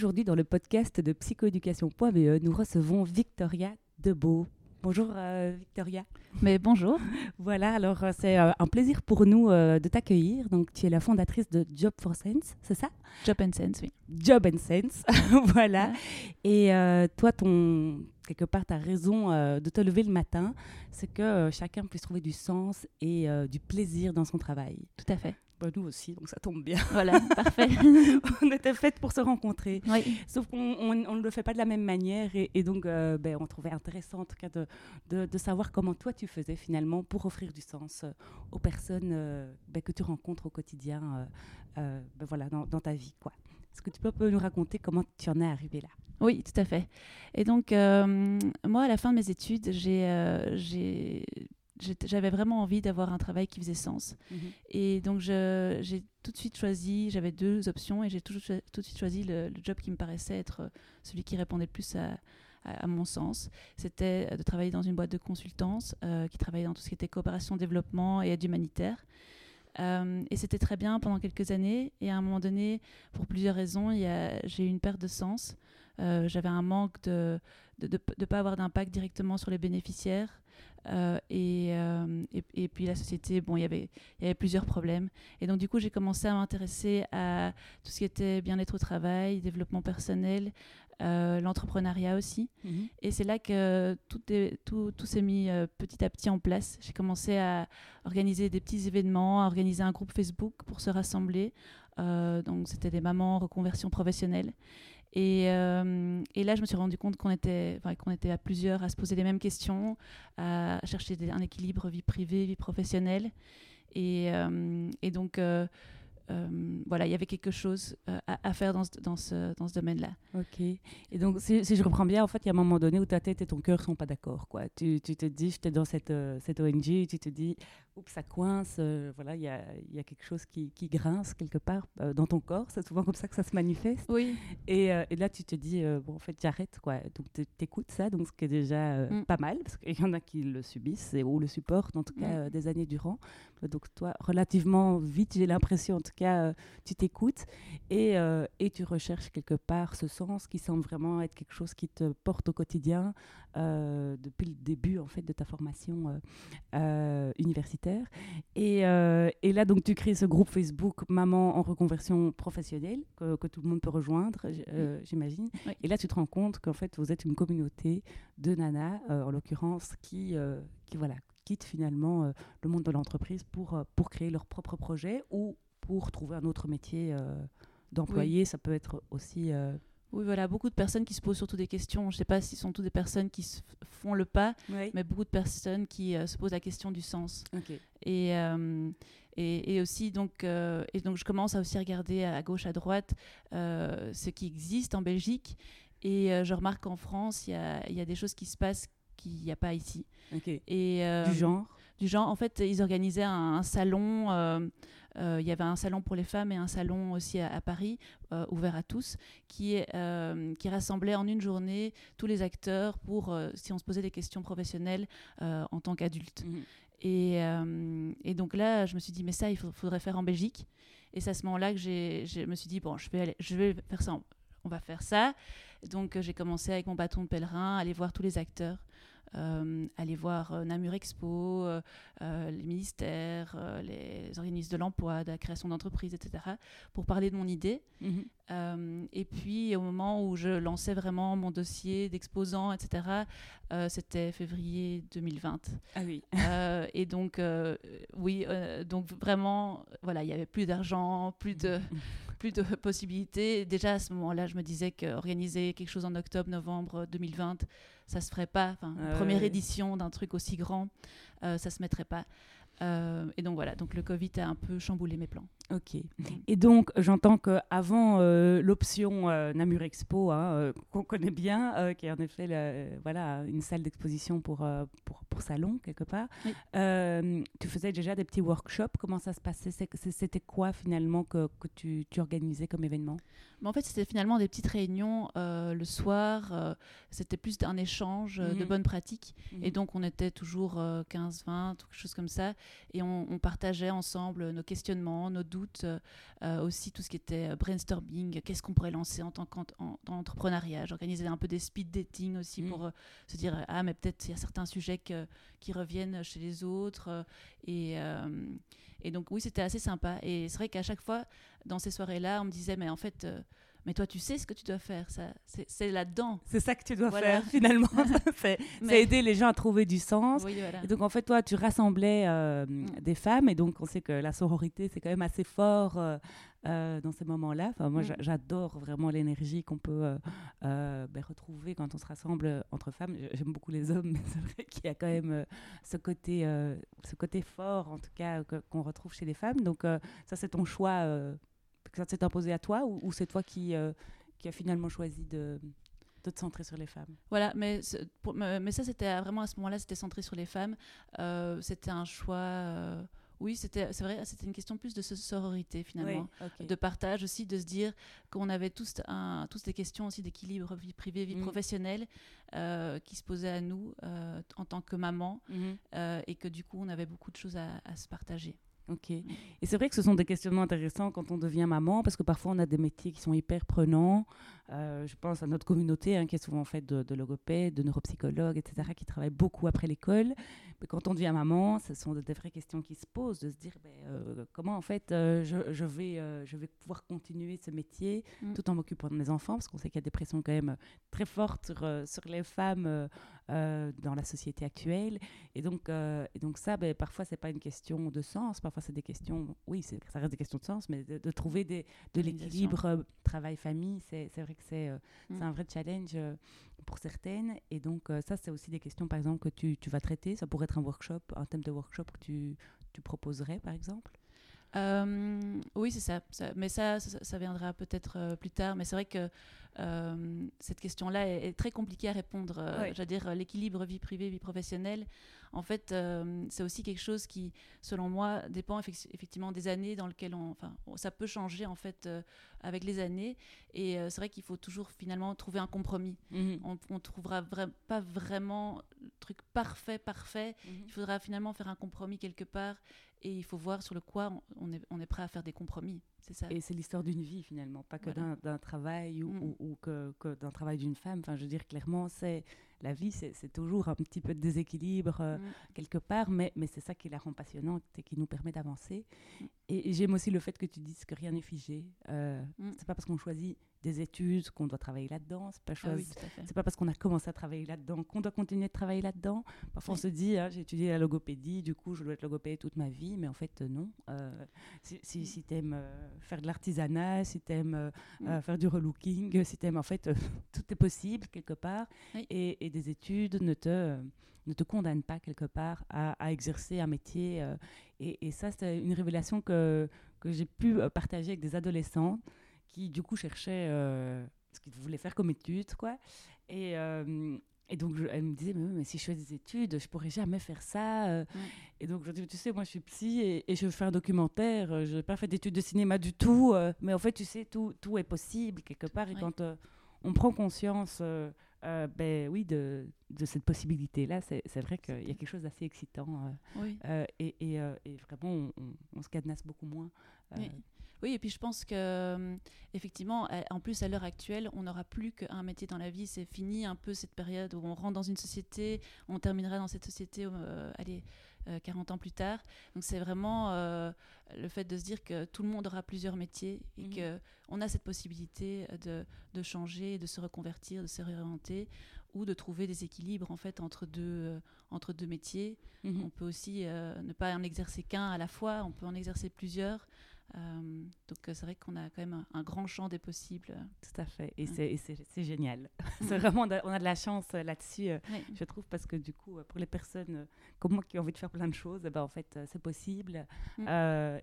Aujourd'hui, dans le podcast de psychoéducation.be, nous recevons Victoria Debeau. Bonjour euh, Victoria. Mais bonjour. Voilà, alors euh, c'est euh, un plaisir pour nous de t'accueillir. Donc tu es la fondatrice de Job for Sense, c'est ça? Job and Sense, oui. Job and Sense, voilà. Et toi, ton quelque part ta raison de te lever le matin, c'est que chacun puisse trouver du sens et du plaisir dans son travail. Tout à fait. Bah, nous aussi, donc ça tombe bien. Voilà, parfait. on était faites pour se rencontrer. Oui. Sauf qu'on ne le fait pas de la même manière. Et, donc, euh, ben, on trouvait intéressant, en tout cas, de, de, savoir comment toi, tu faisais finalement pour offrir du sens euh, aux personnes euh, ben, que tu rencontres au quotidien ben, voilà, dans, dans, ta vie. Est-ce que tu peux nous raconter comment tu en es arrivé là? Oui, tout à fait. Et donc, moi, à la fin de mes études, j'ai j'avais vraiment envie d'avoir un travail qui faisait sens. Mhm. Et donc, j'ai tout de suite choisi, j'avais deux options, et j'ai tout, tout, de suite choisi le, job qui me paraissait être euh, celui qui répondait le plus à, à, mon sens. C'était de travailler dans une boîte de consultance euh, qui travaillait dans tout ce qui était coopération, développement et aide humanitaire. Euh, et c'était très bien pendant quelques années. Et à un moment donné, pour plusieurs raisons, j'ai eu une perte de sens. J'avais un manque de ne de, de, pas avoir d'impact directement sur les bénéficiaires. Euh, euh, et, et, puis la société, bon, y il y avait plusieurs problèmes. Et donc, du coup, j'ai commencé à m'intéresser à tout ce qui était bien-être au travail, développement personnel, euh, l'entrepreneuriat aussi. Mhm. Et c'est là que tout, tout, tout s'est mis petit à petit en place. J'ai commencé à organiser des petits événements, à organiser un groupe Facebook pour se rassembler. donc, c'était des mamans en reconversion professionnelle. Euh, et, là, je me suis rendu compte qu'on était, qu'on était à plusieurs à se poser les mêmes questions, à chercher un équilibre vie privée, vie professionnelle. Et, euh, donc, euh, voilà, il y avait quelque chose euh, à, faire dans ce, dans ce, dans ce domaine-là. Ok. Et donc, si, je reprends bien, en fait, il y a un moment donné où ta tête et ton cœur sont pas d'accord, quoi. Tu, tu, te dis, j'étais dans cette, euh, cette ONG, tu te dis, oups, ça coince, voilà, il y a, y a, quelque chose qui, qui grince quelque part dans ton corps. C'est souvent comme ça que ça se manifeste. Oui. Et, et là, tu te dis, bon, en fait, j'arrête, quoi. Donc, tu écoutes ça, donc ce qui est déjà mm. pas mal, parce qu'il y en a qui le subissent ou le supportent, en tout cas, mm. des années durant. Donc, toi, relativement vite, j'ai l'impression, en tout euh, tu t'écoutes et, euh, et, tu recherches quelque part ce sens qui semble vraiment être quelque chose qui te porte au quotidien euh, depuis le début en fait de ta formation universitaire. Et, et, là, donc, tu crées ce groupe Facebook Maman en reconversion professionnelle que, que tout le monde peut rejoindre, j'imagine. Et là, tu te rends compte qu'en fait, vous êtes une communauté de nanas, en l'occurrence, qui, qui voilà, quittent finalement le monde de l'entreprise pour, pour créer leur propre projet ou pour trouver un autre métier euh, d'employé. Ça peut être aussi. Euh, oui, voilà, beaucoup de personnes qui se posent surtout des questions. Je ne sais pas si ce sont toutes des personnes qui font le pas, mais beaucoup de personnes qui euh, se posent la question du sens. Et, et, et, aussi, donc, et donc, je commence à aussi regarder à, gauche, à droite ce qui existe en Belgique. Et je remarque qu'en France, il y a, y a, des choses qui se passent qu'il n'y a pas ici. Et, du genre Du genre, en fait, ils organisaient un salon euh, il y avait un salon pour les femmes et un salon aussi à, Paris, euh, ouvert à tous, qui, euh, qui rassemblait en une journée tous les acteurs pour, si on se posait des questions professionnelles en tant qu'adulte. Mhm. Et, et, donc là, je me suis dit, mais ça, il faudrait faire en Belgique. Et c'est à ce moment-là que je me suis dit, bon, je vais, aller, je vais faire ça, on va faire ça. Donc j'ai commencé avec mon bâton de pèlerin, aller voir tous les acteurs euh, aller voir euh, Namur Expo, euh, les ministères, les organismes de l'emploi, de la création d'entreprises, etc., pour parler de mon idée. Mhm. et puis, au moment où je lançais vraiment mon dossier d'exposant, etc., c'était février 2020. Ah oui. et donc, oui, donc vraiment, voilà, il n'y avait plus d'argent, plus de. plus de possibilités. Déjà à ce moment-là, je me disais qu'organiser quelque chose en octobre, novembre 2020, ça se ferait pas. Enfin, première édition d'un truc aussi grand, euh, ça se mettrait pas. Et donc voilà, donc le Covid a un peu chamboulé mes plans. Ok. Mm. Et donc, j'entends qu'avant euh, l'option euh, Namur Expo, hein, euh, qu'on connaît bien, qui est en effet voilà, une salle d'exposition pour, pour, pour, salon, quelque part, tu faisais déjà des petits workshops. Comment ça se passait? C'était quoi finalement que, que tu, tu, organisais comme événement? En fait, c'était finalement des petites réunions le soir. c'était plus un échange de mhm. bonnes pratiques. Mhm. Et donc, on était toujours 15-20, quelque chose comme ça. Et on, on partageait ensemble nos questionnements, nos doutes euh, euh, aussi tout ce qui était euh, brainstorming, qu'est-ce qu'on pourrait lancer en tant qu'entrepreneuriat. J'organisais un peu des speed dating aussi mm. pour se dire, ah, mais peut-être il y a certains sujets qui reviennent chez les autres. et, et donc, oui, c'était assez sympa. Et c'est vrai qu'à chaque fois, dans ces soirées-là, on me disait, mais en fait, mais toi, tu sais ce que tu dois faire. Ça, c'est là-dedans. C'est ça que tu dois faire finalement. c'est aider les gens à trouver du sens. et donc en fait, toi, tu rassemblais euh, mm. des femmes et donc on sait que la sororité c'est quand même assez fort euh, euh, dans ces moments-là. Enfin, moi, mm. j'adore vraiment l'énergie qu'on peut ben, retrouver quand on se rassemble entre femmes. J'aime beaucoup les hommes, mais c'est vrai qu'il y a quand même ce côté, ce côté fort en tout cas qu'on retrouve chez les femmes. Donc ça, c'est ton choix que ça s'est imposé à toi ou, c'est toi qui, euh, qui a finalement choisi de, de, te centrer sur les femmes? Voilà, mais, mais ça, c'était vraiment à ce moment-là, c'était centré sur les femmes. Euh, c'était un choix. Euh, oui, c'était, c'est vrai, c'était une question plus de sororité finalement, de partage aussi, de se dire qu'on avait tous, un, tous des questions aussi d'équilibre vie privée, vie mm. professionnelle qui se posaient à nous en tant que maman mm-hmm. et que du coup on avait beaucoup de choses à, à se partager. Ok. Et c'est vrai que ce sont des questionnements intéressants quand on devient maman, parce que parfois on a des métiers qui sont hyper prenants. Euh, je pense à notre communauté hein, qui est souvent faite de, de logopèdes, de neuropsychologues, etc., qui travaillent beaucoup après l'école. Mais quand on devient maman, ce sont des vraies questions qui se posent, de se dire ben, euh, comment en fait euh, je, je, vais, je vais pouvoir continuer ce métier mm. tout en m'occupant de mes enfants, parce qu'on sait qu'il y a des pressions quand même très fortes sur, sur les femmes dans la société actuelle. Et donc, et donc ça, ben, parfois, c'est pas une question de sens, parfois c'est des questions, oui, ça reste des questions de sens, mais de, trouver des, de l'équilibre travail-famille, c'est vrai que c'est euh, mm. un vrai challenge euh, pour certaines. Et donc, euh, ça, c'est aussi des questions, par exemple, que tu, tu, vas traiter. Ça pourrait être un workshop, un thème de workshop que tu, tu proposerais, par exemple oui, c'est ça, Mais ça, ça, viendra peut-être plus tard. Mais c'est vrai que cette question-là est, très compliquée à répondre. J'allais dire l'équilibre vie privée, vie professionnelle en fait, euh, c'est aussi quelque chose qui, selon moi, dépend effectivement des années dans lesquelles on. Enfin, ça peut changer en fait euh, avec les années. Et euh, c'est vrai qu'il faut toujours finalement trouver un compromis. Mhm. On, ne trouvera pas vraiment le truc parfait, parfait. Mhm. Il faudra finalement faire un compromis quelque part. Et il faut voir sur le quoi on est, on est prêt à faire des compromis. Ça. Et c'est l'histoire d'une vie finalement, pas que d'un travail ou, mm. ou, que, que d'un travail d'une femme. Enfin, je veux dire clairement, c'est la vie, c'est toujours un petit peu de déséquilibre euh, mm. quelque part, mais, mais c'est ça qui la rend passionnante et qui nous permet d'avancer. Mm. Et, j'aime aussi le fait que tu dises que rien n'est figé. Euh. C'est pas parce qu'on choisit des études qu'on doit travailler là-dedans. C'est pas, ah pas parce qu'on a commencé à travailler là-dedans qu'on doit continuer de travailler là-dedans. Parfois, on se dit, hein, j'ai étudié la logopédie, du coup, je dois être logopède toute ma vie. Mais en fait, non. Euh, si, si, tu aimes euh, faire de l'artisanat, si tu aimes faire du relooking, si tu aimes, en fait, tout est possible quelque part. Et, et, des études ne te ne te condamnent pas quelque part à, exercer un métier. Euh, et, et, ça, c'est une révélation que, que j'ai pu euh, partager avec des adolescents qui, du coup, cherchaient euh, ce qu'ils voulaient faire comme études, quoi. Et, et donc, je, elle me disait, mais, si je fais des études, je pourrais jamais faire ça. Et donc, je dis, tu sais, moi, je suis psy et, je fais un documentaire. Je n'ai pas fait d'études de cinéma du tout. mais en fait, tu sais, tout, tout est possible quelque part. Et quand on prend conscience euh, ben oui, de, de cette possibilité-là, c'est vrai qu'il y a quelque chose d'assez excitant. Euh, euh, et, et, et, vraiment, on, se cadenasse beaucoup moins. Oui. Oui. et puis je pense que effectivement, en plus à l'heure actuelle, on n'aura plus qu'un métier dans la vie. C'est fini un peu cette période où on rentre dans une société, on terminera dans cette société, allez, 40 ans plus tard. Donc c'est vraiment le fait de se dire que tout le monde aura plusieurs métiers et mmh. que qu'on a cette possibilité de, de, changer, de se reconvertir, de se réorienter ou de trouver des équilibres en fait entre deux, euh, entre deux métiers. Mmh. On peut aussi euh, ne pas en exercer qu'un à la fois, on peut en exercer plusieurs. Donc c'est vrai qu'on a quand même un, grand champ des possibles. Tout à fait, et c'est génial. c'est vraiment, on a, de la chance là-dessus, je trouve, parce que du coup, pour les personnes comme moi qui ont envie de faire plein de choses, eh ben, en fait, c'est possible. Mm.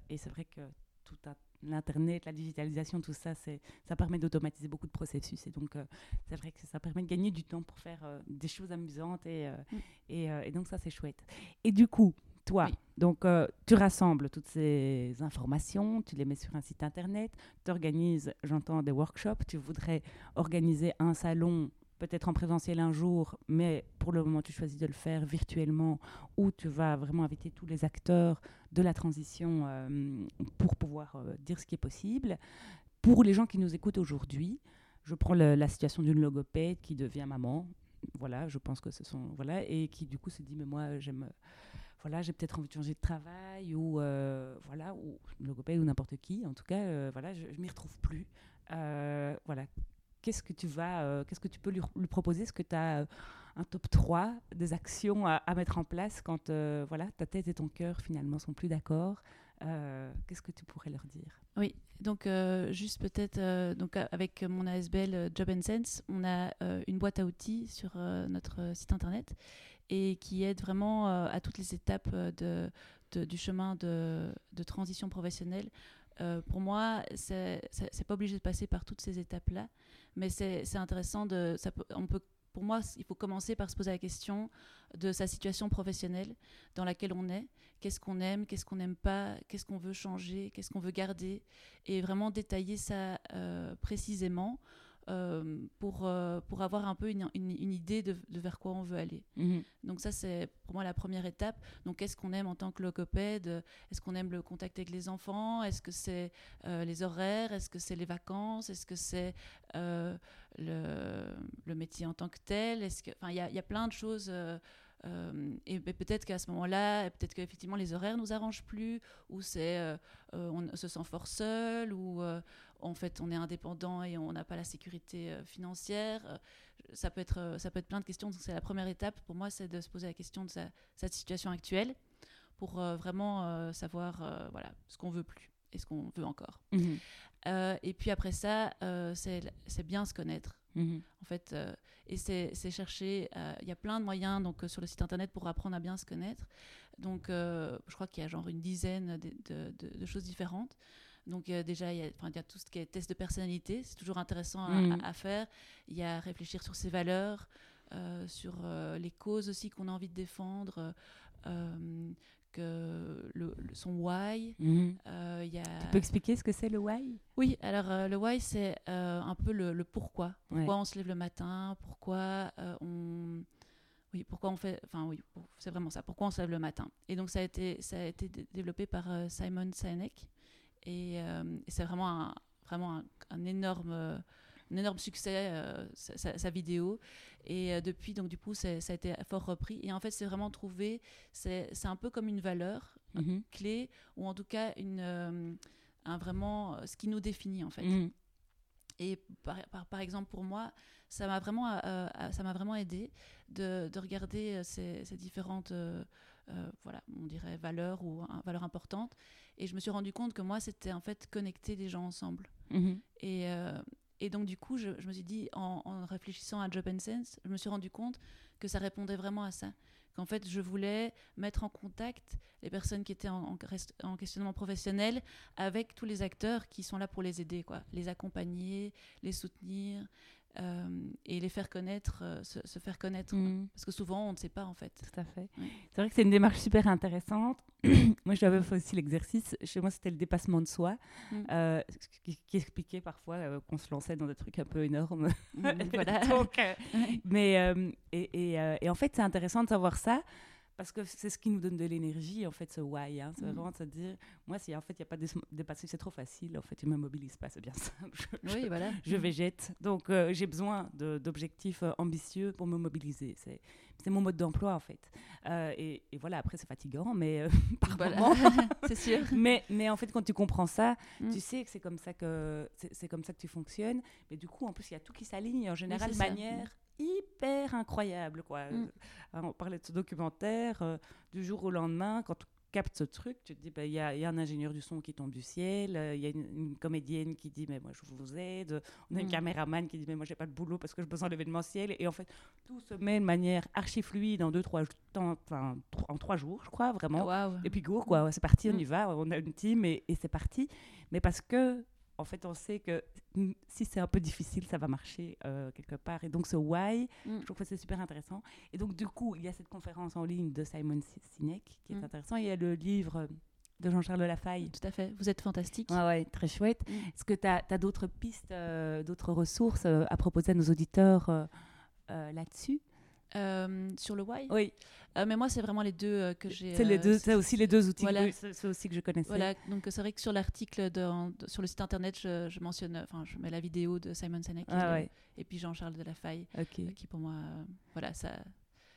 et c'est vrai que tout l'Internet, la digitalisation, tout ça, ça permet d'automatiser beaucoup de processus. Et donc, euh, c'est vrai que ça permet de gagner du temps pour faire euh, des choses amusantes. Et, euh, mm. et, donc, ça, c'est chouette. Et du coup, toi, donc, tu rassembles toutes ces informations, tu les mets sur un site Internet, tu organises, j'entends, des workshops, tu voudrais organiser un salon peut-être en présentiel un jour, mais pour le moment, tu choisis de le faire virtuellement, où tu vas vraiment inviter tous les acteurs de la transition euh, pour pouvoir euh, dire ce qui est possible. Pour les gens qui nous écoutent aujourd'hui, je prends la situation d'une logopède qui devient maman. Voilà, je pense que ce sont voilà et qui du coup se dit mais moi j'aime voilà j'ai peut-être envie de changer de travail ou euh, voilà ou logopède ou n'importe qui. En tout cas voilà je, je m'y retrouve plus. Voilà. Qu'est-ce que tu vas, euh, qu'est-ce que tu peux lui, proposer? Est-ce que tu as euh, un top 3 des actions à, mettre en place quand euh, voilà, ta tête et ton cœur finalement sont plus d'accord? Qu'est-ce que tu pourrais leur dire? Oui, donc juste peut-être donc avec mon ASBL Job and Sense, on a une boîte à outils sur notre site internet et qui aide vraiment à toutes les étapes de, du chemin de, transition professionnelle. pour moi, c'est pas obligé de passer par toutes ces étapes-là. Mais c'est intéressant on peut, pour moi, il faut commencer par se poser la question de sa situation professionnelle dans laquelle on est. Qu'est-ce qu'on aime, qu'est-ce qu'on n'aime pas, qu'est-ce qu'on veut changer, qu'est-ce qu'on veut garder. Et vraiment détailler ça euh, précisément euh, pour, euh, pour avoir un peu une, une, idée de, vers quoi on veut aller. Mhm. Donc ça, c'est pour moi la première étape. Donc qu'est-ce qu'on aime en tant que logopède Est-ce qu'on aime le contact avec les enfants Est-ce que c'est euh, les horaires Est-ce que c'est les vacances Est-ce que c'est le, le, métier en tant que tel Est-ce que, enfin, il y a, y a, plein de choses. et, peut-être qu'à ce moment-là, peut-être qu'effectivement les horaires nous arrangent plus, ou c'est on se sent fort seul, ou en fait on est indépendant et on n'a pas la sécurité euh, financière. Euh, ça peut, être, euh, ça peut être plein de questions. Donc c'est la première étape pour moi, c'est de se poser la question de sa, cette situation actuelle pour vraiment savoir voilà, ce qu'on veut plus et ce qu'on veut encore. Mhm. et puis après ça, c'est bien se connaître. Mhm. En fait, et c'est chercher. Il y a plein de moyens donc sur le site internet pour apprendre à bien se connaître. Donc, je crois qu'il y a genre une dizaine de, de choses différentes. Donc déjà, il y, a, tout ce qui est test de personnalité, c'est toujours intéressant à, mm. faire. Il y a réfléchir sur ses valeurs, euh, sur euh, les causes aussi qu'on a envie de défendre, euh, que le, son why. Mm. Y a... Tu peux expliquer ce que c'est le why? Oui, alors le why, c'est un peu le, pourquoi. Pourquoi on se lève le matin, pourquoi on... Oui, pourquoi on fait... Enfin oui, c'est vraiment ça. Pourquoi on se lève le matin. Et donc ça a été, ça a été développé par Simon Sinek. Euh, et, c'est vraiment un, vraiment un, énorme un énorme succès, euh, sa, vidéo. Et euh, depuis, donc du coup, ça a été fort repris. Et en fait, c'est vraiment trouvé, c'est un peu comme une valeur mhm. clé, ou en tout cas, une, un vraiment ce qui nous définit, en fait. Mhm. Et par, par, exemple, pour moi, ça m'a vraiment, ça m'a vraiment aidé de, de regarder ces, ces différentes, voilà, on dirait valeurs ou valeurs importantes, et je me suis rendu compte que moi, c'était en fait connecter des gens ensemble. Mhm. Et, euh, et, donc, du coup, je, je me suis dit, en, réfléchissant à Job and Sense, je me suis rendu compte que ça répondait vraiment à ça. Qu'en fait, je voulais mettre en contact les personnes qui étaient en, en, questionnement professionnel avec tous les acteurs qui sont là pour les aider, quoi. les accompagner, les soutenir, euh, et les faire connaître, euh, se, faire connaître. Mm. Parce que souvent, on ne sait pas en fait. Tout à fait. C'est vrai que c'est une démarche super intéressante. moi, j'avais fait aussi l'exercice. Chez moi, c'était le dépassement de soi, mm. euh, qui, expliquait parfois qu'on se lançait dans des trucs un peu énormes. Voilà. mais, et, et, et, en fait, c'est intéressant de savoir ça parce que c'est ce qui nous donne de l'énergie, en fait, ce why. Hein. C'est mm. vraiment de se dire, moi, si en fait, il n'y a pas de dépasser, c'est trop facile, en fait, je ne me mobilise pas, c'est bien simple. Je, oui, voilà. Je, mm. végète. Donc, euh, j'ai besoin d'objectifs euh, ambitieux pour me mobiliser. C'est mon mode d'emploi, en fait. Euh, et, voilà, après, c'est fatigant, mais par moment. c'est sûr. Mais, mais en fait, quand tu comprends ça, mm. tu sais que c'est comme, ça que c'est comme ça que tu fonctionnes. Mais du coup, en plus, il y a tout qui s'aligne en général de manière hyper incroyable. Quoi. Mm. Euh, on parlait de ce documentaire, euh, du jour au lendemain, quand captes ce truc, tu te dis, bah, il y, a, y, a un ingénieur du son qui tombe du ciel, euh, il y a une, comédienne qui dit, mais moi je vous aide, on a une mm. caméraman qui dit, mais moi j'ai pas de boulot parce que j'ai besoin de l'événementiel. Et en fait, tout se met de manière archi fluide en deux, trois, enfin, en trois jours, je crois, vraiment. Et puis go, quoi, c'est parti, on mm. y va, on a une team et, et c'est parti. Mais parce que en fait, on sait que si c'est un peu difficile, ça va marcher euh, quelque part. Et donc, ce why, mm. je trouve que c'est super intéressant. Et donc, du coup, il y a cette conférence en ligne de Simon Sinek qui est mm. intéressant. Il y a le livre de Jean-Charles Lafaille. Tout à fait. Vous êtes fantastique. Ouais, ouais très chouette. Mm. Est-ce que tu as, d'autres pistes, euh, d'autres ressources euh, à proposer à nos auditeurs là-dessus? Euh, sur le why Oui. Euh, mais moi, c'est vraiment les deux euh, que j'ai. C'est les deux, c'est aussi les deux outils voilà. que, aussi que je connaissais. Voilà, donc c'est vrai que sur l'article sur le site internet, je, mentionne, enfin, je mets la vidéo de Simon Sinek ah et puis Jean-Charles de la Faille, qui pour moi, voilà, ça.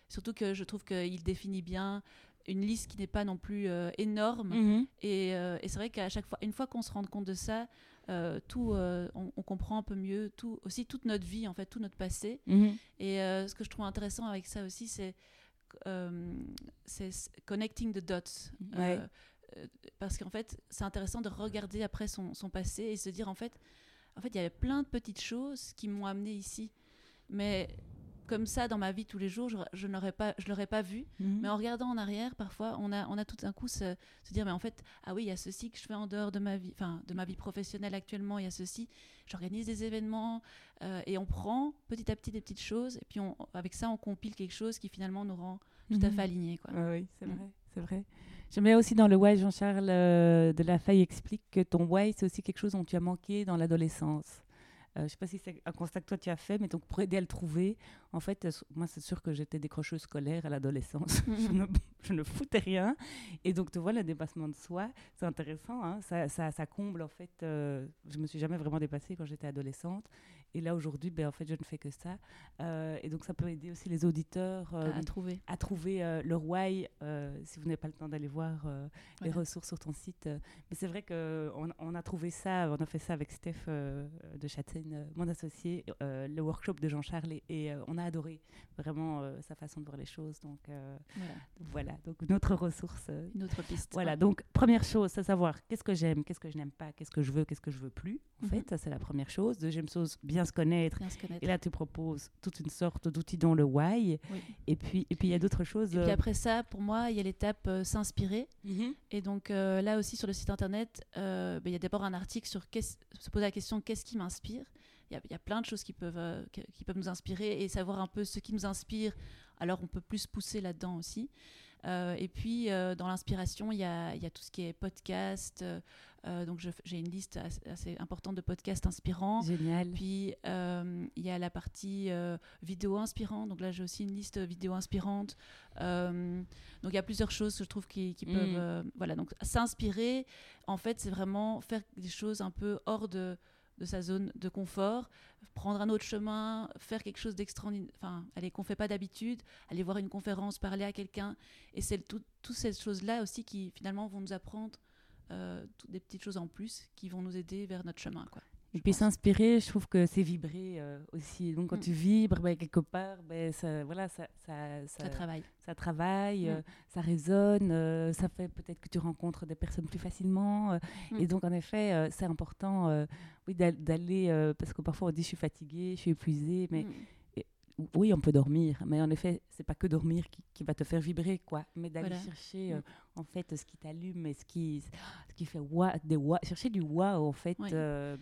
Surtout que je trouve qu'il définit bien une liste qui n'est pas non plus énorme. Mm-hmm. Et, et c'est vrai qu'à chaque fois, une fois qu'on se rend compte de ça, euh, tout, euh, on, comprend un peu mieux tout, aussi toute notre vie, en fait, tout notre passé. Mhm. Et euh, ce que je trouve intéressant avec ça aussi, c'est connecting the dots. parce qu'en fait, c'est intéressant de regarder après son, son, passé et se dire, en fait, en fait, il y avait plein de petites choses qui m'ont amené ici. Mais comme ça dans ma vie tous les jours, je, je n'aurais pas, je l'aurais pas vu. Mhm. Mais en regardant en arrière, parfois, on a, on a tout d'un coup se, se, dire, mais en fait, ah oui, il y a ceci que je fais en dehors de ma vie, enfin, de ma vie professionnelle actuellement. Il y a ceci. J'organise des événements euh, et on prend petit à petit des petites choses et puis on, avec ça, on compile quelque chose qui finalement nous rend tout à mhm. fait alignés. Quoi. oui, c'est mm. vrai, c'est vrai. Je mets aussi dans le why, Jean-Charles euh, de la Faille explique que ton why, c'est aussi quelque chose dont tu as manqué dans l'adolescence. Euh, je ne sais pas si c'est un constat que toi tu as fait, mais donc pour aider à le trouver, en fait, euh, moi c'est sûr que j'étais décrocheuse scolaire à l'adolescence. je, ne, foutais rien. Et donc tu vois, le dépassement de soi, c'est intéressant. Hein. ça, ça, comble en fait. Euh, je me suis jamais vraiment dépassée quand j'étais adolescente. Et là aujourd'hui, ben, en fait, je ne fais que ça. et donc ça peut aider aussi les auditeurs à trouver, à trouver leur why si vous n'avez pas le temps d'aller voir les ressources sur ton site. Mais c'est vrai qu'on on a trouvé ça, on a fait ça avec Steph de euh, mon associé, euh, le workshop de Jean-Charles, et, euh, on a adoré vraiment sa façon de voir les choses. Donc voilà, donc une autre ressource. une autre piste. Voilà, donc première chose, c'est savoir qu'est-ce que j'aime, qu'est-ce que je n'aime pas, qu'est-ce que je veux, qu'est-ce que je veux plus. En mhm. fait, ça c'est la première chose. Deuxième chose, bien se connaître. Bien se connaître. Et là, tu proposes toute une sorte d'outils dans le why. Et puis, et puis il y a d'autres choses. Et puis après ça, pour moi, il y a l'étape s'inspirer. Mhm. Et donc là aussi sur le site internet, ben, il y a d'abord un article sur se poser la question qu'est-ce qui m'inspire il y, a plein de choses qui peuvent, euh, qui peuvent nous inspirer et savoir un peu ce qui nous inspire. Alors, on peut plus pousser là-dedans aussi. Euh, et puis, euh, dans l'inspiration, il y a, y a, tout ce qui est podcast. Donc, j'ai une liste assez, importante de podcasts inspirants. Génial. Puis, il y a la partie vidéo inspirante. Donc là, j'ai aussi une liste vidéo inspirante. donc, il y a plusieurs choses que je trouve qui, qui mm. peuvent... voilà, donc s'inspirer, en fait, c'est vraiment faire des choses un peu hors de de sa zone de confort, prendre un autre chemin, faire quelque chose d'extraordinaire, enfin, allez, qu'on fait pas d'habitude, aller voir une conférence, parler à quelqu'un. Et c'est toutes ces choses-là aussi qui finalement vont nous apprendre euh, des petites choses en plus qui vont nous aider vers notre chemin. Quoi. Et puis s'inspirer, je trouve que c'est vibrer euh, aussi. Donc quand mm. tu vibres, ben, quelque part, ben, ça, voilà, ça, ça, ça, travaille. Ça travaille, mm. euh, ça résonne, euh, ça fait peut-être que tu rencontres des personnes plus facilement. Mm. Et donc en effet, c'est important oui, d'aller, parce que parfois on dit je suis fatiguée, je suis épuisée, mais oui, on peut dormir, mais en effet, c'est pas que dormir qui, va te faire vibrer, quoi. Mais d'aller chercher, euh, en fait, ce qui t'allume et ce qui, ce qui fait wa, des wa, chercher du wow, en fait. Euh,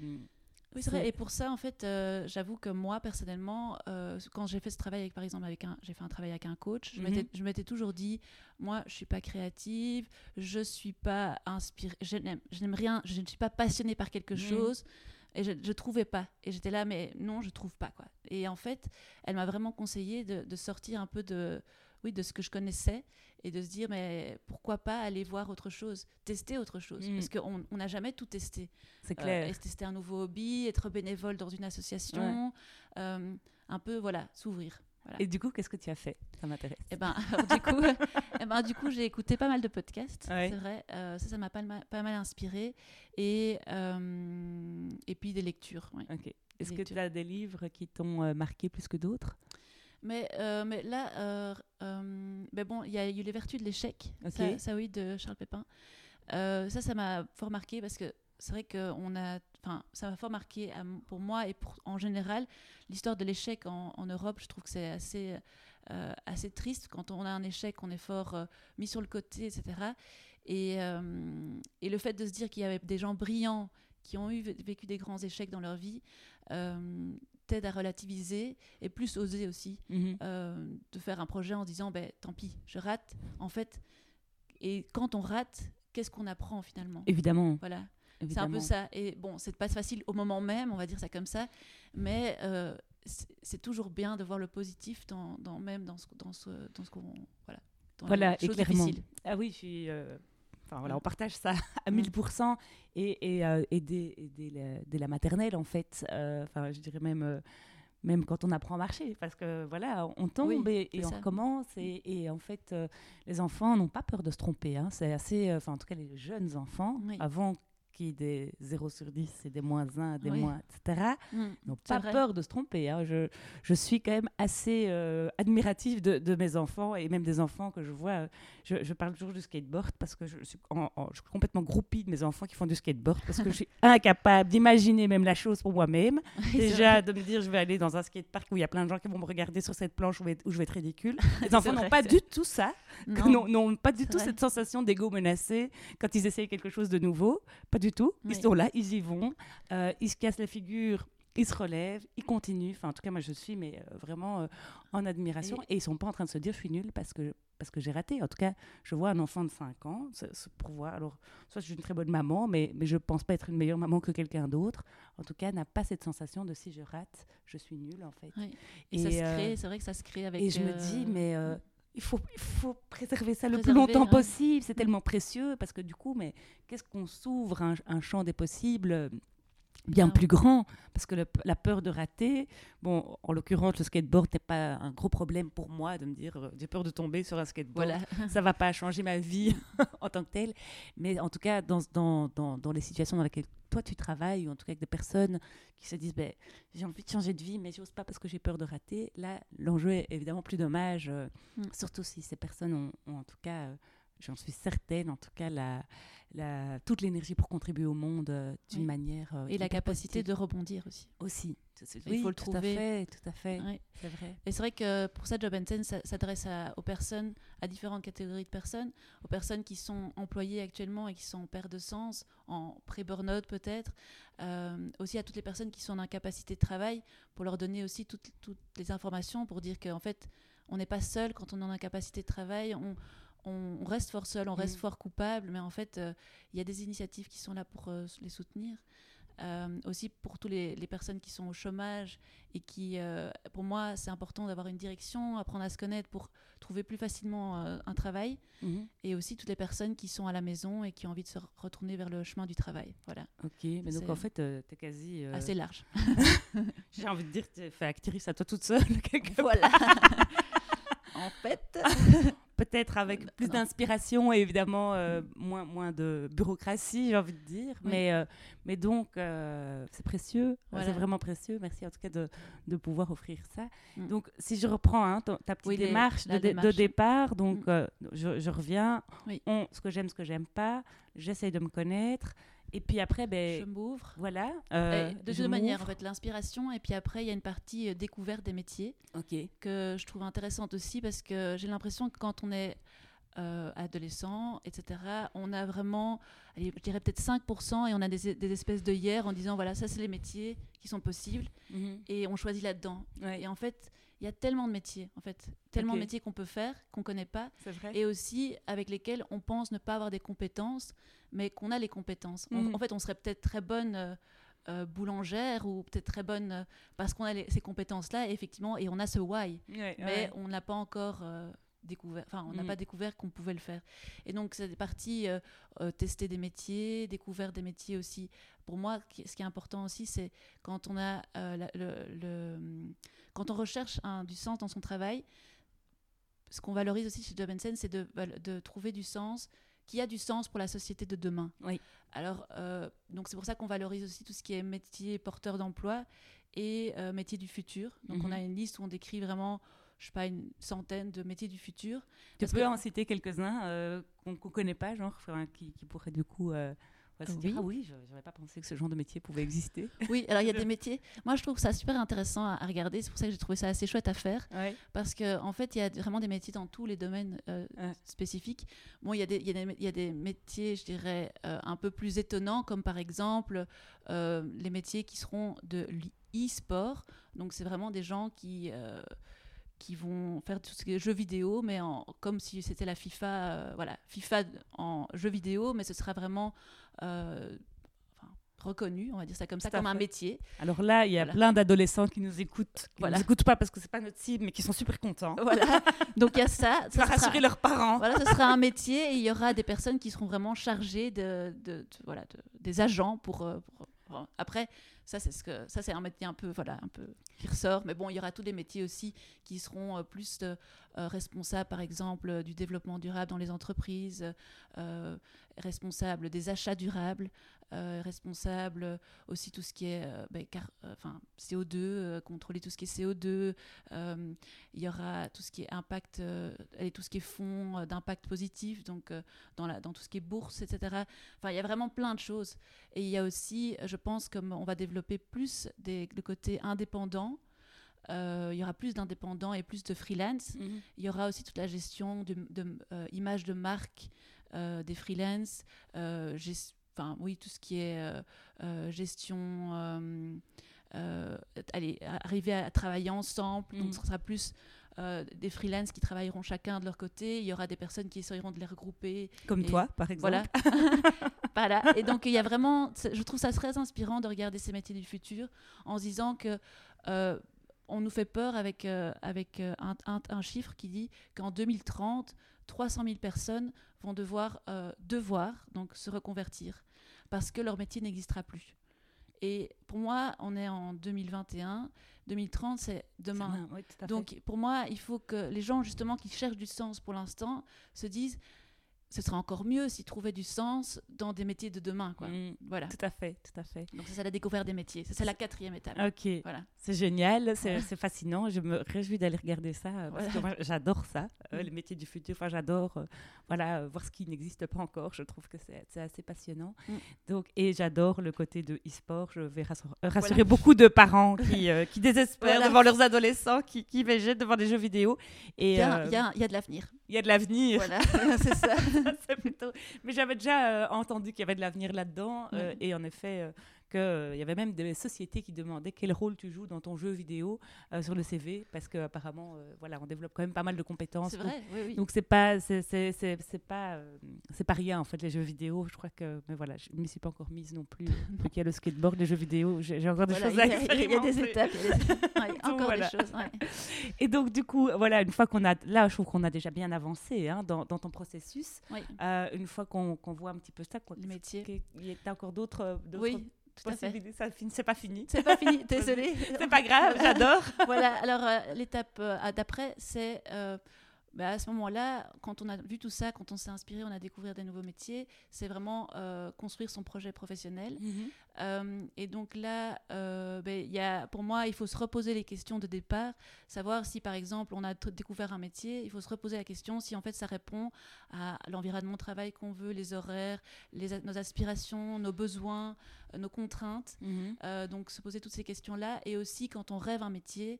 oui, c'est vrai. Et pour ça, en fait, euh, j'avoue que moi, personnellement, quand j'ai fait ce travail, avec, par exemple, avec un, j'ai fait un travail avec un coach, je, m'étais, mhm. m'étais toujours dit, moi, je suis pas créative, je suis pas inspirée, je n'aime, rien, je ne suis pas passionnée par quelque chose. Et je ne trouvais pas. Et j'étais là, mais non, je trouve pas. quoi. Et en fait, elle m'a vraiment conseillé de, sortir un peu de, oui, de ce que je connaissais et de se dire, mais pourquoi pas aller voir autre chose, tester autre chose mm. Parce qu'on n'a jamais tout testé. C'est clair. Euh, tester un nouveau hobby, être bénévole dans une association, euh, un peu, voilà, s'ouvrir. Et du coup, qu'est-ce que tu as fait? Ça m'intéresse. Et eh ben, du coup, eh ben, du coup, j'ai écouté pas mal de podcasts. C'est vrai. Euh, ça, ça m'a pas, pas, mal inspiré. Et, euh, et puis des lectures. Ok. Est-ce que tu as des livres qui t'ont euh, marqué plus que d'autres? Mais, mais là, ben bon, il y a eu les vertus de l'échec, ça, oui, de Charles Pépin. ça, ça m'a fort marqué parce que c'est vrai que on a, enfin, ça m'a fort marqué pour moi et pour, en général l'histoire de l'échec en, Europe. Je trouve que c'est assez, euh, assez triste quand on a un échec, on est fort euh, mis sur le côté, etc. Et, euh, et le fait de se dire qu'il y avait des gens brillants qui ont eu vécu des grands échecs dans leur vie t'aide à relativiser et plus oser aussi mhm. de faire un projet en disant ben tant pis, je rate. En fait, et quand on rate, qu'est-ce qu'on apprend finalement? Évidemment. Voilà. C'est un peu ça. Et bon, c'est pas facile au moment même, on va dire ça comme ça, mais euh, c'est toujours bien de voir le positif dans, dans même dans ce, dans ce, dans ce qu'on voilà. Dans voilà, et clairement. Ah oui, je suis. Euh, enfin voilà, on partage ça à 1000% et, et, euh, et dès, dès, la, la, maternelle en fait. Enfin, je dirais même même quand on apprend à marcher, parce que voilà, on tombe et, on recommence. Et, et, en fait, les enfants n'ont pas peur de se tromper. Hein. C'est assez, enfin, en tout cas, les jeunes enfants, avant des 0 sur 10 et des moins 1, des moins, etc., mm. n'ont pas peur de se tromper. Hein. Je, je, suis quand même assez euh, admirative de, de, mes enfants et même des enfants que je vois. Euh, je, je parle toujours du skateboard parce que je suis, je suis, complètement groupie de mes enfants qui font du skateboard parce que je suis incapable d'imaginer même la chose pour moi-même. Déjà, de me dire je vais aller dans un skatepark où il y a plein de gens qui vont me regarder sur cette planche où, où je vais être ridicule. Les enfants n'ont pas du tout ça, n'ont pas du tout cette sensation d'ego menacé quand ils essayent quelque chose de nouveau. Pas du tout. Ils sont là, ils y vont, euh, ils se cassent la figure, ils se relèvent, ils continuent. Enfin, en tout cas, moi, je suis mais euh, vraiment euh, en admiration. Et... ils sont pas en train de se dire, je suis nulle parce que parce que j'ai raté. En tout cas, je vois un enfant de 5 ans, pour voir. Alors, soit je suis une très bonne maman, mais, mais je pense pas être une meilleure maman que quelqu'un d'autre. En tout cas, n'a pas cette sensation de si je rate, je suis nulle, en fait. Et, ça se crée, c'est vrai que ça se crée avec. Et je me dis, mais il faut, il faut préserver ça le plus longtemps possible. C'est tellement précieux parce que du coup, mais qu'est-ce qu'on s'ouvre un, champ des possibles euh, bien plus grand parce que la peur de rater, bon, en l'occurrence, le skateboard n'est pas un gros problème pour moi de me dire euh, j'ai peur de tomber sur un skateboard. Voilà. ça va pas changer ma vie en tant que telle, mais en tout cas dans, dans, dans, dans les situations dans lesquelles toi tu travailles, ou en tout cas avec des personnes qui se disent ben, j'ai envie de changer de vie, mais j'ose pas parce que j'ai peur de rater. Là, l'enjeu est évidemment plus dommage, euh, mm. surtout si ces personnes ont, en tout cas, euh, j'en suis certaine, en tout cas, la, la, toute l'énergie pour contribuer au monde euh, d'une manière. Et la capacité de rebondir aussi. Aussi. Il faut le trouver. Tout à fait, tout à fait. C'est vrai. Et c'est vrai que pour ça, Job Sense s'adresse aux personnes, à différentes catégories de personnes, aux personnes qui sont employées actuellement et qui sont en perte de sens, en pré-burnout peut-être, euh, aussi à toutes les personnes qui sont en incapacité de travail, pour leur donner aussi toutes, toutes les informations pour dire qu'en fait, on n'est pas seul quand on est en incapacité de travail. On, on, reste fort seul, on reste mm. fort coupable, mais en fait, euh, il y a des initiatives qui sont là pour euh, les soutenir. Euh, aussi pour toutes les, personnes qui sont au chômage et qui, euh, pour moi, c'est important d'avoir une direction, apprendre à se connaître pour trouver plus facilement euh, un travail. Mhm. Et aussi toutes les personnes qui sont à la maison et qui ont envie de se retourner vers le chemin du travail. Voilà. Ok, mais donc en fait, tu es quasi. Assez large. J'ai envie de dire tu fais actrice à toi toute seule. voilà. en fait peut-être avec plus d'inspiration et évidemment euh, moins, moins de bureaucratie, j'ai envie de dire. Mais, euh, mais donc, euh, c'est précieux, c'est vraiment précieux. Merci en tout cas de, de pouvoir offrir ça. Mm. Donc, si je reprends hein, ta, petite démarche, de, de, départ, donc mm. je, je, reviens, on, ce que j'aime, ce que j'aime pas, j'essaye de me connaître. Et puis après, ben, je m'ouvre. Voilà. Euh, de deux manières, en fait, l'inspiration. Et puis après, il y a une partie euh, découverte des métiers que je trouve intéressante aussi parce que j'ai l'impression que quand on est euh, adolescent, etc., on a vraiment, je dirais peut-être 5% et on a des, des, espèces de hier en disant voilà, ça c'est les métiers qui sont possibles mhm. et on choisit là-dedans. Et en fait, il y a tellement de métiers, en fait, tellement de métiers qu'on peut faire, qu'on connaît pas, et aussi avec lesquels on pense ne pas avoir des compétences, mais qu'on a les compétences. En, mhm. fait, on serait peut-être très bonne euh, euh, boulangère ou peut-être très bonne euh, parce qu'on a ces compétences-là, effectivement, et on a ce why, mais on n'a pas encore découvert, enfin, on n'a mhm. pas découvert qu'on pouvait le faire. Et donc, c'est des parties tester des métiers, découvrir des métiers aussi. Pour moi, ce qui est important aussi, c'est quand on a le quand on recherche un, du sens dans son travail, ce qu'on valorise aussi chez Job Sense, c'est de, de, trouver du sens qui a du sens pour la société de demain. Oui. Alors, euh, donc c'est pour ça qu'on valorise aussi tout ce qui est métier porteur d'emploi et euh, métier du futur. Donc, on mhm. a une liste où on décrit vraiment je sais pas, une centaine de métiers du futur. Tu peux en citer quelques-uns qu'on ne connaît pas, genre, qui, qui pourraient du coup oui. ah oui, je n'avais pas pensé que ce genre de métier pouvait exister. Oui, alors il y a des métiers. Moi, je trouve ça super intéressant à, regarder. C'est pour ça que j'ai trouvé ça assez chouette à faire. Parce qu'en en fait, il y a vraiment des métiers dans tous les domaines euh, spécifiques. Bon, il y, a des, y, y, a des métiers, je dirais, euh, un peu plus étonnants, comme par exemple euh, les métiers qui seront de l'e-sport. Donc, c'est vraiment des gens qui qui vont faire tout ce qui est jeux vidéo, mais en, comme si c'était la FIFA, voilà, FIFA en jeux vidéo, mais ce sera vraiment euh, reconnu, on va dire ça comme ça, comme un métier. Alors là, il y a plein d'adolescents qui nous écoutent, qui voilà. nous écoutent pas parce que c'est pas notre cible, mais qui sont super contents. Voilà. Donc il y a ça. ça rassurer leurs parents. Voilà, ce sera un métier et il y aura des personnes qui seront vraiment chargées de, de, voilà, des agents pour, euh, pour après, ça, c'est ce que ça, c'est un métier un peu, voilà, un peu qui ressort. Mais bon, il y aura tous les métiers aussi qui seront euh, plus euh, responsables, par exemple, du développement durable dans les entreprises, euh, responsables des achats durables, euh, responsable aussi tout ce qui est ben, enfin, CO2, contrôler tout ce qui est CO2. il y aura tout ce qui est impact et tout ce qui est fonds d'impact positif, donc dans, la, dans tout ce qui est bourse, etc. Enfin, il y a vraiment plein de choses. Et il y a aussi, je pense, comme on va développer plus des, le côté indépendant, il y aura plus d'indépendants et plus de freelance. Mhm. Il y aura aussi toute la gestion de, de de marque euh, des freelances, euh, enfin oui, tout ce qui est euh, gestion, allez, arriver à, travailler ensemble, donc mm. ce sera plus des freelances qui travailleront chacun de leur côté. Il y aura des personnes qui essaieront de les regrouper. Comme toi, par exemple. Voilà. voilà. Et donc, il y a vraiment. Je trouve ça très inspirant de regarder ces métiers du futur en se disant que. on nous fait peur avec, avec un, un, chiffre qui dit qu'en 2030, 300 000 personnes vont devoir, euh, devoir donc se reconvertir parce que leur métier n'existera plus. Et pour moi, on est en 2021, 2030, c'est demain. donc pour moi, il faut que les gens justement qui cherchent du sens pour l'instant se disent ce serait encore mieux s'ils trouvaient du sens dans des métiers de demain. Quoi. Mm. voilà. Tout à fait, tout à fait. Donc c'est la découverte des métiers. C'est la quatrième étape. Ok. Voilà. C'est génial, c'est fascinant. Je me réjouis d'aller regarder ça euh, parce que moi j'adore ça, euh, mm. les métiers du futur. Enfin, j'adore euh, voilà voir ce qui n'existe pas encore. Je trouve que c'est assez passionnant. Mm. Donc et j'adore le côté de e-sport. Je vais rassurer, beaucoup de parents qui, qui désespèrent devant leurs adolescents qui, qui végètent devant des jeux vidéo. Il y a de l'avenir. Il y a de l'avenir. Voilà, c'est ça. plutôt... Mais j'avais déjà euh, entendu qu'il y avait de l'avenir là-dedans. Euh, et en effet, euh, qu'il euh, y avait même des sociétés qui demandaient quel rôle tu joues dans ton jeu vidéo euh, sur le CV, parce qu'apparemment, euh, voilà, on développe quand même pas mal de compétences. C'est vrai, oui, oui. Donc c'est pas, c'est, pas, c'est pas rien en fait les jeux vidéo. Je crois que, mais voilà, je ne m'y suis pas encore mise non plus. Depuis qu'il y a le skateboard, les jeux vidéo, j'ai, encore des choses à expérimenter. Il y a des étapes, encore des choses. Et donc du coup, voilà, une fois qu'on a, là, je trouve qu'on a déjà bien avancé hein, dans, dans, ton processus. une fois qu'on, qu'on voit un petit peu ça, le métier, il y a encore d'autres, d'autres c'est pas fini. C'est pas fini, désolé. c'est pas grave, j'adore. voilà, alors euh, l'étape euh, d'après, c'est euh, bah, à ce moment-là, quand on a vu tout ça, quand on s'est inspiré, on a découvert des nouveaux métiers, c'est vraiment euh, construire son projet professionnel. Mhm. Euh, et donc là, euh, ben, y a, pour moi, il faut se reposer les questions de départ, savoir si par exemple on a découvert un métier, il faut se reposer la question si en fait ça répond à l'environnement de travail qu'on veut, les horaires, les, nos aspirations, nos besoins, nos contraintes. Mhm. donc se poser toutes ces questions-là. Et aussi quand on rêve un métier,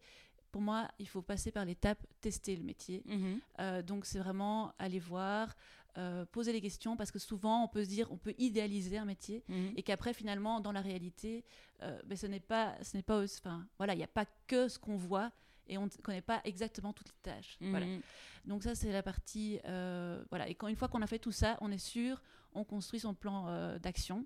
pour moi, il faut passer par l'étape tester le métier. Mhm. Euh, donc, c'est vraiment aller voir, euh, poser les questions, parce que souvent, on peut se dire, on peut idéaliser un métier, mhm. et qu'après, finalement, dans la réalité, euh, ben, ce n'est pas, ce n'est pas, enfin, voilà, il n'y a pas que ce qu'on voit, et on ne connaît pas exactement toutes les tâches. Voilà. Mhm. Donc ça, c'est la partie, voilà. Et quand une fois qu'on a fait tout ça, on est sûr, on construit son plan d'action.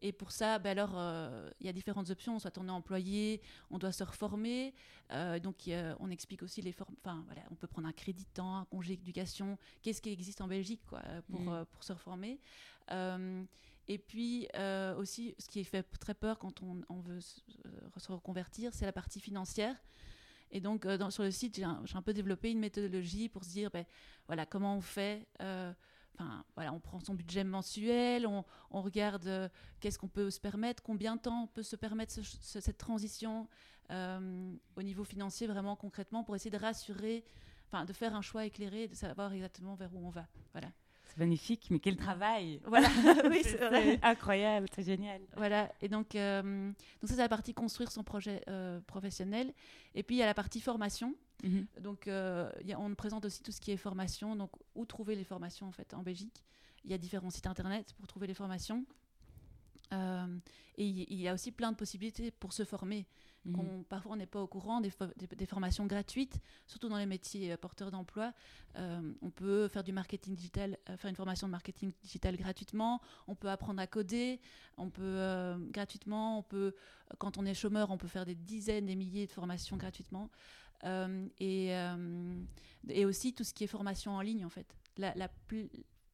Et pour ça, ben alors, euh, il y a différentes options. Soit on est employé, on doit se reformer. Euh, donc, on explique aussi les formes. Enfin, voilà, on peut prendre un crédit de temps, un congé d'éducation. Qu'est-ce qui existe en Belgique quoi, pour, mm. euh, pour se reformer Et puis, aussi, ce qui fait très peur quand on, on veut se, reconvertir, c'est la partie financière. Et donc, dans, sur le site, j'ai un, un, peu développé une méthodologie pour se dire, ben, voilà, comment on fait voilà, on prend son budget mensuel, on, regarde euh, qu'est-ce qu'on peut se permettre, combien de temps on peut se permettre cette transition, au niveau financier, vraiment concrètement, pour essayer de rassurer, enfin de faire un choix éclairé, de savoir exactement vers où on va. Voilà magnifique, mais quel travail Voilà, oui, c'est incroyable, c'est génial. Voilà, et donc, euh, donc ça, c'est la partie construire son projet euh, professionnel. Et puis, il y a la partie formation. Mhm. Donc, euh, on présente aussi tout ce qui est formation. Donc, où trouver les formations, en fait, en Belgique Il y a différents sites internet pour trouver les formations. et il y a aussi plein de possibilités pour se former. Mhm. parfois on n'est pas au courant des, formations gratuites, surtout dans les métiers euh, porteurs d'emploi. Euh, on peut faire du marketing digital, euh, faire une formation de marketing digital gratuitement. On peut apprendre à coder. On peut gratuitement. On peut, quand on est chômeur, on peut faire des dizaines, des milliers de formations gratuitement. et, aussi tout ce qui est formation en ligne en fait.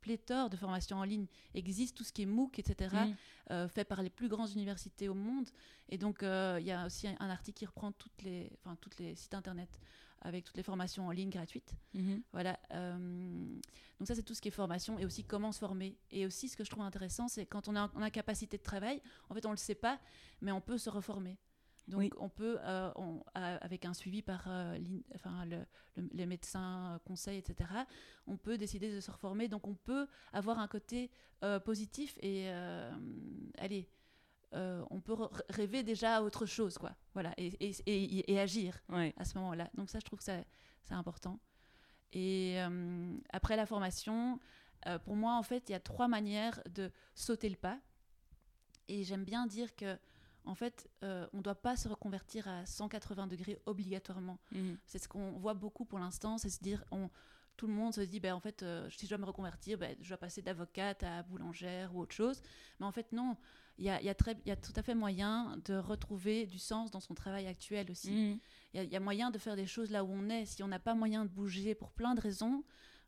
Pléthore de formations en ligne existe, tout ce qui est MOOC, etc., mm. euh, fait par les plus grandes universités au monde. Et donc, euh, il y a aussi un, article qui reprend toutes les, enfin, toutes les sites internet avec toutes les formations en ligne gratuites. Mm-hmm. Voilà. Euh, donc ça, c'est tout ce qui est formation et aussi comment se former. Et aussi, ce que je trouve intéressant, c'est quand on a, on a capacité de travail, en fait, on ne le sait pas, mais on peut se reformer. Donc on peut, euh, avec un suivi par euh, enfin, les médecins, euh, conseils, etc., on peut décider de se reformer. Donc on peut avoir un côté positif et, allez, on peut rêver déjà à autre chose, quoi. Voilà, et, et, agir à ce moment-là. Donc ça, je trouve que c'est important. Et après la formation, pour moi, en fait, il y a trois manières de sauter le pas. Et j'aime bien dire que en fait, euh, on ne doit pas se reconvertir à 180 degrés obligatoirement. Mhm. C'est ce qu'on voit beaucoup pour l'instant, c'est se dire, tout le monde se dit, ben, en fait, euh, si je dois me reconvertir, ben, je dois passer d'avocate à boulangère ou autre chose. Mais en fait, non, il y a, tout à fait moyen de retrouver du sens dans son travail actuel aussi. Mhm. Il y, a moyen de faire des choses là où on est. Si on n'a pas moyen de bouger pour plein de raisons,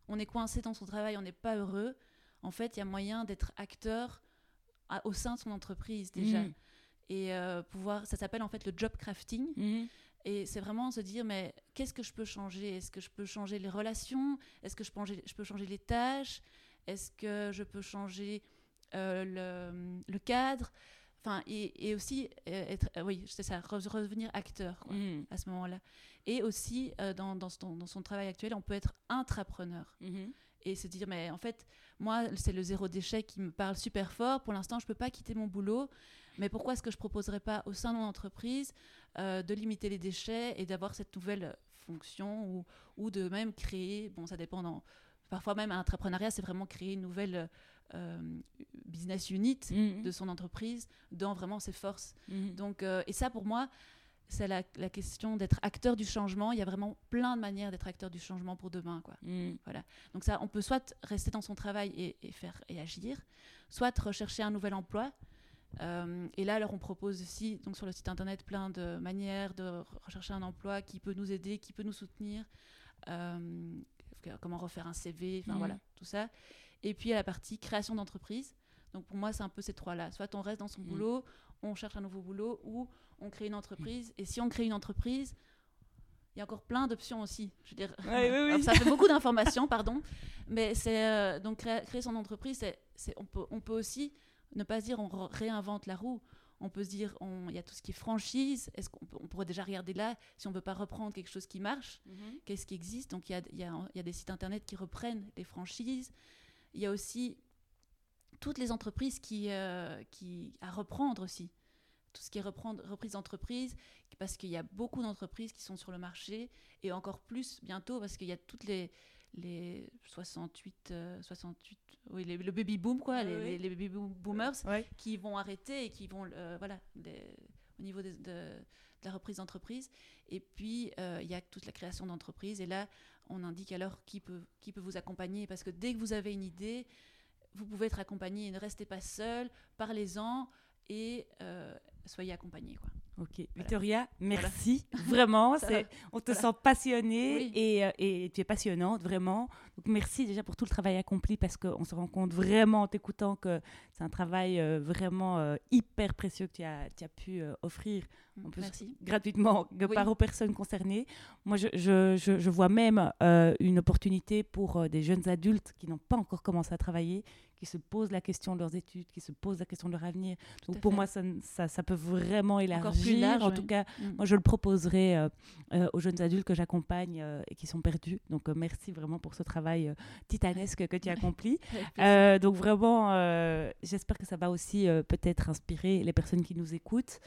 on est coincé dans son travail, on n'est pas heureux. En fait, il y a moyen d'être acteur au sein de son entreprise déjà. Mhm et euh, pouvoir. Ça s'appelle en fait le job crafting. Mhm. Et c'est vraiment se dire, mais qu'est-ce que je peux changer? Est-ce que je peux changer les relations? Est-ce que je peux, changer, je peux changer les tâches? Est-ce que je peux changer euh, le, le, cadre? Enfin, et, et aussi euh, être, oui, c'est ça, revenir acteur mhm. à ce moment-là. Et aussi, dans, dans, son, dans, son, travail actuel, on peut être intrapreneur. Mhm. Et se dire, mais en fait, moi, c'est le zéro déchet qui me parle super fort. Pour l'instant, je ne peux pas quitter mon boulot. Mais pourquoi est-ce que je ne proposerais pas au sein de mon entreprise euh, de limiter les déchets et d'avoir cette nouvelle fonction ou, ou, de même créer, bon ça dépend, parfois même un entrepreneuriat c'est vraiment créer une nouvelle euh, business unit mmh. de son entreprise dans vraiment ses forces. Mmh. Donc, euh, et ça pour moi, c'est la, la, question d'être acteur du changement. Il y a vraiment plein de manières d'être acteur du changement pour demain. Quoi. Mmh. Voilà. Donc ça, on peut soit rester dans son travail et, et, faire, et agir, soit rechercher un nouvel emploi. Euh, et là, alors, on propose aussi donc, sur le site internet plein de manières de rechercher un emploi qui peut nous aider, qui peut nous soutenir, euh, comment refaire un CV, enfin mhm. voilà, tout ça. Et puis, il y a la partie création d'entreprise. Donc, pour moi, c'est un peu ces trois-là. Soit on reste dans son mhm. boulot, on cherche un nouveau boulot, ou on crée une entreprise. Et si on crée une entreprise, il y a encore plein d'options aussi. Je veux dire, ça fait beaucoup d'informations, pardon. Mais c'est euh, donc créer, créer, son entreprise, c'est, on, peut, on peut aussi ne pas se dire on réinvente la roue. On peut se dire, il y a tout ce qui est franchise. Est-ce qu'on on pourrait déjà regarder là si on ne veut pas reprendre quelque chose qui marche? Mhm. Qu'est-ce qui existe? Donc, il y a, y, a, y a, des sites internet qui reprennent les franchises. Il y a aussi toutes les entreprises qui, euh, qui à reprendre aussi. Tout ce qui est reprendre, reprise d'entreprise, parce qu'il y a beaucoup d'entreprises qui sont sur le marché et encore plus bientôt parce qu'il y a toutes les, les 68, 68 euh, oui, le baby boom, quoi, les, les, baby boomers qui vont arrêter et qui vont, euh, voilà, au niveau de, de, la reprise d'entreprise. Et puis, euh, il y a toute la création d'entreprise. Et là, on indique alors qui peut, qui peut vous accompagner. Parce que dès que vous avez une idée, vous pouvez être accompagné. Ne restez pas seul, parlez-en et soyez accompagné. Quoi. Ok, Victoria, merci. Vraiment, c'est, on te sent passionnée et, euh, et, tu es passionnante, vraiment. Donc merci déjà pour tout le travail accompli parce qu'on se rend compte vraiment en t'écoutant que c'est un travail euh, vraiment euh, hyper précieux que tu as, tu as pu offrir en plus, merci. gratuitement par aux personnes concernées. Moi, je, je, je vois même une opportunité pour des jeunes adultes qui n'ont pas encore commencé à travailler, qui se posent la question de leurs études, qui se posent la question de leur avenir. Donc pour moi, ça, ça, ça, peut vraiment élargir agir. en tout cas, mm. moi, je le proposerai euh, euh, aux jeunes adultes que j'accompagne et qui sont perdus. Donc, merci vraiment pour ce travail titanesque que tu accomplis. donc, vraiment, j'espère que ça va aussi peut-être inspirer les personnes qui nous écoutent.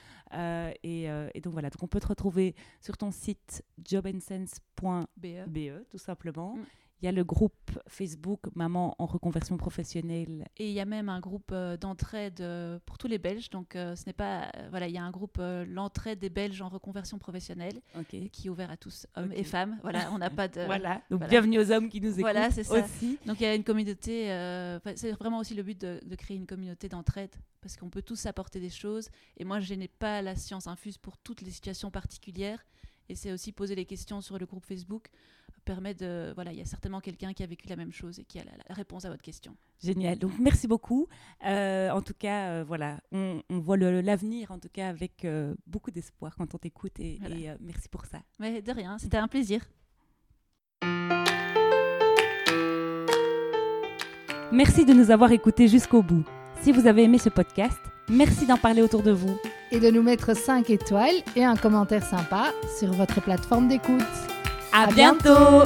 Et, donc, voilà. Donc, on peut te retrouver sur ton site jobandsense.be, tout simplement. Mm. Il y a le groupe Facebook Maman en reconversion professionnelle. Et il y a même un groupe euh, d'entraide euh, pour tous les Belges. Donc, euh, ce n'est pas. voilà, il y a un groupe, l'entraide des Belges en reconversion professionnelle, qui est ouvert à tous, hommes et femmes. Voilà, on n'a pas de. voilà, donc bienvenue aux hommes qui nous écoutent. Voilà, c'est ça. Aussi. Donc, il y a une communauté. c'est vraiment aussi le but de, de créer une communauté d'entraide parce qu'on peut tous apporter des choses. Et moi, je n'ai pas la science infuse pour toutes les situations particulières. Et c'est aussi poser les questions sur le groupe Facebook permet de... Voilà, il y a certainement quelqu'un qui a vécu la même chose et qui a la, réponse à votre question. Génial. Donc, merci beaucoup. Euh, en tout cas, euh, voilà, on, voit l'avenir, en tout cas, avec euh, beaucoup d'espoir quand on t'écoute et, merci pour ça. Mais de rien, c'était un plaisir. Merci de nous avoir écoutés jusqu'au bout. Si vous avez aimé ce podcast, merci d'en parler autour de vous. Et de nous mettre 5 étoiles et un commentaire sympa sur votre plateforme d'écoute. À, bientôt